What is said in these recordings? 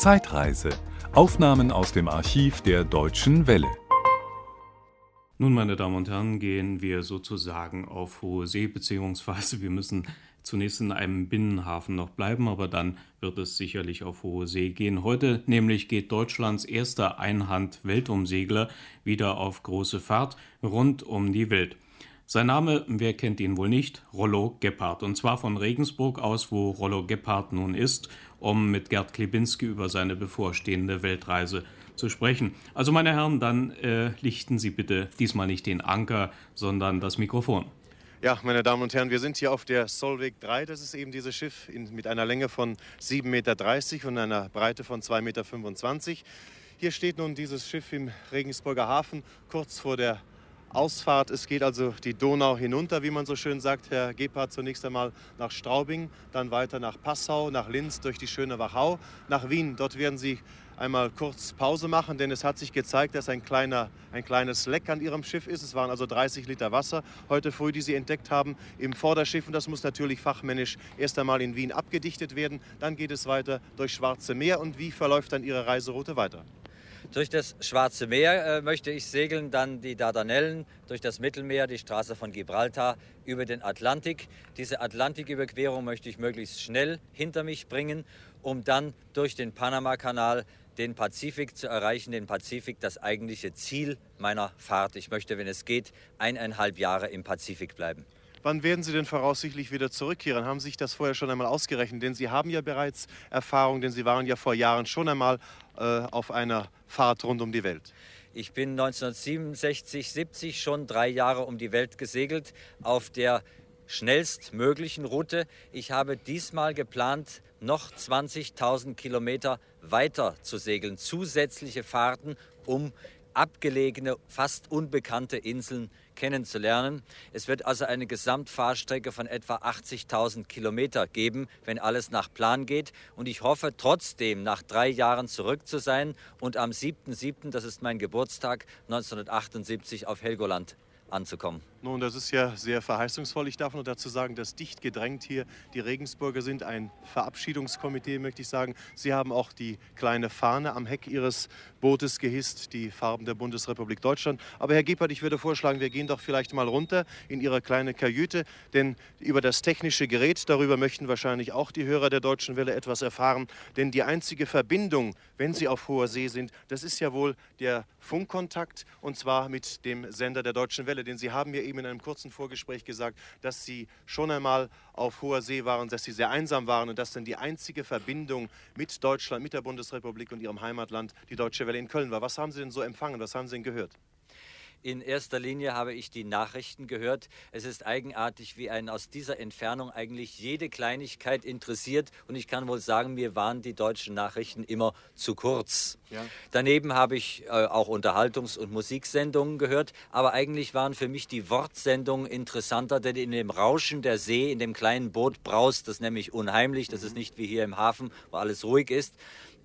Zeitreise. Aufnahmen aus dem Archiv der Deutschen Welle. Nun, meine Damen und Herren, gehen wir sozusagen auf hohe See, beziehungsweise wir müssen zunächst in einem Binnenhafen noch bleiben, aber dann wird es sicherlich auf hohe See gehen. Heute nämlich geht Deutschlands erster Einhand-Weltumsegler wieder auf große Fahrt rund um die Welt. Sein Name, wer kennt ihn wohl nicht? Rollo Gebhardt. Und zwar von Regensburg aus, wo Rollo Gebhardt nun ist, um mit Gerd Klebinski über seine bevorstehende Weltreise zu sprechen. Also, meine Herren, dann äh, lichten Sie bitte diesmal nicht den Anker, sondern das Mikrofon. Ja, meine Damen und Herren, wir sind hier auf der Solvik 3. Das ist eben dieses Schiff in, mit einer Länge von 7,30 Meter und einer Breite von 2,25 Meter. Hier steht nun dieses Schiff im Regensburger Hafen kurz vor der Ausfahrt. Es geht also die Donau hinunter, wie man so schön sagt. Herr Gebhardt zunächst einmal nach Straubing, dann weiter nach Passau, nach Linz, durch die schöne Wachau, nach Wien. Dort werden Sie einmal kurz Pause machen, denn es hat sich gezeigt, dass ein, kleiner, ein kleines Leck an Ihrem Schiff ist. Es waren also 30 Liter Wasser heute früh, die Sie entdeckt haben im Vorderschiff. Und das muss natürlich fachmännisch erst einmal in Wien abgedichtet werden. Dann geht es weiter durch Schwarze Meer. Und wie verläuft dann Ihre Reiseroute weiter? Durch das Schwarze Meer äh, möchte ich segeln, dann die Dardanellen, durch das Mittelmeer, die Straße von Gibraltar, über den Atlantik. Diese Atlantiküberquerung möchte ich möglichst schnell hinter mich bringen, um dann durch den Panamakanal den Pazifik zu erreichen, den Pazifik das eigentliche Ziel meiner Fahrt. Ich möchte, wenn es geht, eineinhalb Jahre im Pazifik bleiben. Wann werden Sie denn voraussichtlich wieder zurückkehren? Haben Sie sich das vorher schon einmal ausgerechnet? Denn Sie haben ja bereits Erfahrung, denn Sie waren ja vor Jahren schon einmal auf einer Fahrt rund um die Welt. Ich bin 1967, 70 schon drei Jahre um die Welt gesegelt auf der schnellstmöglichen Route. Ich habe diesmal geplant, noch 20.000 Kilometer weiter zu segeln, zusätzliche Fahrten, um abgelegene, fast unbekannte Inseln kennenzulernen. Es wird also eine Gesamtfahrstrecke von etwa 80.000 Kilometer geben, wenn alles nach Plan geht. Und ich hoffe trotzdem, nach drei Jahren zurück zu sein und am 7.7., das ist mein Geburtstag, 1978 auf Helgoland anzukommen. Nun, das ist ja sehr verheißungsvoll. Ich darf nur dazu sagen, dass dicht gedrängt hier die Regensburger sind. Ein Verabschiedungskomitee, möchte ich sagen. Sie haben auch die kleine Fahne am Heck Ihres Bootes gehisst, die Farben der Bundesrepublik Deutschland. Aber Herr Gebhardt, ich würde vorschlagen, wir gehen doch vielleicht mal runter in Ihre kleine Kajüte, denn über das technische Gerät, darüber möchten wahrscheinlich auch die Hörer der Deutschen Welle etwas erfahren. Denn die einzige Verbindung, wenn Sie auf hoher See sind, das ist ja wohl der Funkkontakt und zwar mit dem Sender der Deutschen Welle. Denn Sie haben mir eben in einem kurzen Vorgespräch gesagt, dass Sie schon einmal auf hoher See waren, dass Sie sehr einsam waren und dass dann die einzige Verbindung mit Deutschland, mit der Bundesrepublik und Ihrem Heimatland die Deutsche Welle in Köln war. Was haben Sie denn so empfangen? Was haben Sie denn gehört? In erster Linie habe ich die Nachrichten gehört. Es ist eigenartig, wie einen aus dieser Entfernung eigentlich jede Kleinigkeit interessiert. Und ich kann wohl sagen, mir waren die deutschen Nachrichten immer zu kurz. Ja. Daneben habe ich äh, auch Unterhaltungs- und Musiksendungen gehört. Aber eigentlich waren für mich die Wortsendungen interessanter, denn in dem Rauschen der See, in dem kleinen Boot braust das nämlich unheimlich. Das ist nicht wie hier im Hafen, wo alles ruhig ist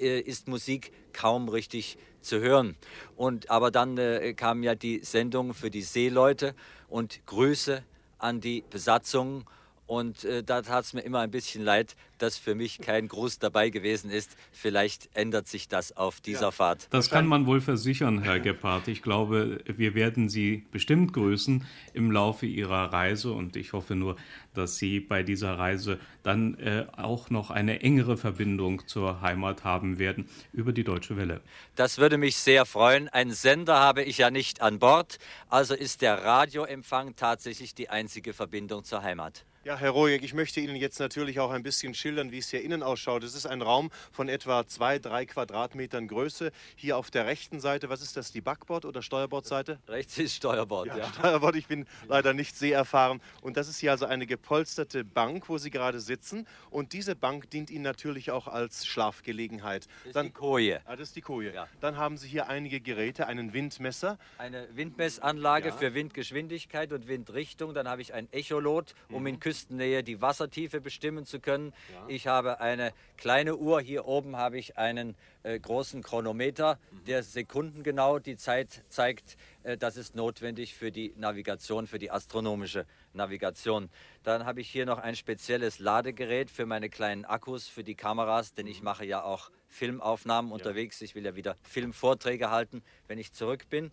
äh, ist Musik kaum richtig zu hören. Und, aber dann äh, kam ja die Sendung für die Seeleute und Grüße an die Besatzung. Und äh, da tat es mir immer ein bisschen leid, dass für mich kein Gruß dabei gewesen ist. Vielleicht ändert sich das auf dieser ja. Fahrt. Das kann man wohl versichern, Herr Gebhardt. Ich glaube, wir werden Sie bestimmt grüßen im Laufe Ihrer Reise und ich hoffe nur, dass Sie bei dieser Reise dann äh, auch noch eine engere Verbindung zur Heimat haben werden über die Deutsche Welle. Das würde mich sehr freuen. Einen Sender habe ich ja nicht an Bord, also ist der Radioempfang tatsächlich die einzige Verbindung zur Heimat. Ja, Herr Rojek, ich möchte Ihnen jetzt natürlich auch ein bisschen schildern, wie es hier innen ausschaut. Es ist ein Raum von etwa zwei, drei Quadratmetern Größe. Hier auf der rechten Seite, was ist das, die Backbord- oder Steuerbordseite? Rechts ist Steuerbord, ja. ja. Steuerbord, ich bin leider nicht sehr erfahren. Und das ist hier also eine gepolsterte Bank, wo Sie gerade sitzen. Und diese Bank dient Ihnen natürlich auch als Schlafgelegenheit. Das ist Dann, die Koje. Ah, das ist die Koje. Ja. Dann haben Sie hier einige Geräte, einen Windmesser. Eine Windmessanlage ja. für Windgeschwindigkeit und Windrichtung. Dann habe ich ein Echolot, um mhm. in Küstennähe die Wassertiefe bestimmen zu können. Ja. Ich habe eine kleine Uhr. Hier oben habe ich einen äh, großen Chronometer, mhm. der sekundengenau die Zeit zeigt. Äh, das ist notwendig für die Navigation, für die astronomische Navigation. Dann habe ich hier noch ein spezielles Ladegerät für meine kleinen Akkus, für die Kameras, denn ich mhm. mache ja auch Filmaufnahmen unterwegs. Ich will ja wieder Filmvorträge halten, wenn ich zurück bin.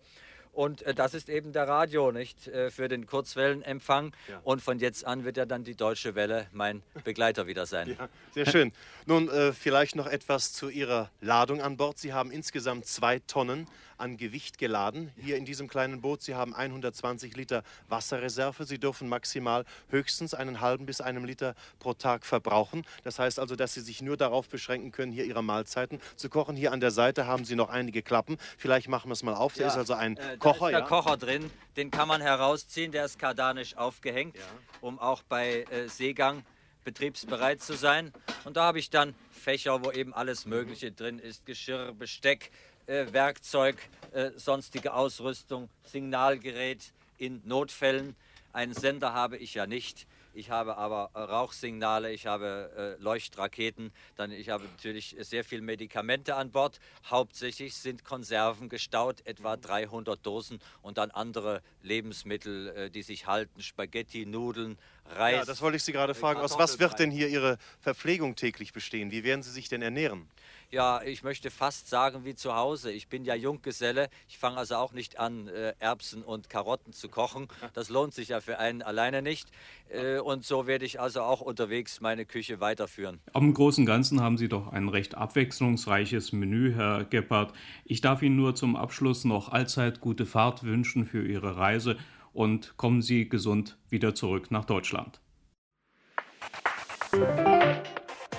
Und äh, das ist eben der Radio, nicht? Äh, für den Kurzwellenempfang. Ja. Und von jetzt an wird ja dann die Deutsche Welle mein Begleiter wieder sein. Ja, sehr schön. Nun, äh, vielleicht noch etwas zu Ihrer Ladung an Bord. Sie haben insgesamt zwei Tonnen an Gewicht geladen. Hier in diesem kleinen Boot, Sie haben 120 Liter Wasserreserve. Sie dürfen maximal höchstens einen halben bis einem Liter pro Tag verbrauchen. Das heißt also, dass Sie sich nur darauf beschränken können, hier Ihre Mahlzeiten zu kochen. Hier an der Seite haben Sie noch einige Klappen. Vielleicht machen wir es mal auf. Da ja, ist also ein äh, Kocher. Da ist der ja. Kocher drin. Den kann man herausziehen. Der ist kardanisch aufgehängt, ja. um auch bei äh, Seegang betriebsbereit zu sein. Und da habe ich dann Fächer, wo eben alles Mögliche drin ist. Geschirr, Besteck, Werkzeug, äh, sonstige Ausrüstung, Signalgerät in Notfällen. Einen Sender habe ich ja nicht. Ich habe aber Rauchsignale, ich habe äh, Leuchtraketen, dann ich habe natürlich sehr viel Medikamente an Bord. Hauptsächlich sind Konserven gestaut, etwa 300 Dosen und dann andere Lebensmittel, äh, die sich halten, Spaghetti, Nudeln, Reis. Ja, das wollte ich Sie gerade fragen. Aus was wird denn hier Ihre Verpflegung täglich bestehen? Wie werden Sie sich denn ernähren? Ja, ich möchte fast sagen wie zu Hause. Ich bin ja Junggeselle. Ich fange also auch nicht an, äh, Erbsen und Karotten zu kochen. Das lohnt sich ja für einen alleine nicht. Äh, und so werde ich also auch unterwegs meine Küche weiterführen. Am Großen und Ganzen haben Sie doch ein recht abwechslungsreiches Menü, Herr Gebhardt. Ich darf Ihnen nur zum Abschluss noch allzeit gute Fahrt wünschen für Ihre Reise und kommen Sie gesund wieder zurück nach Deutschland.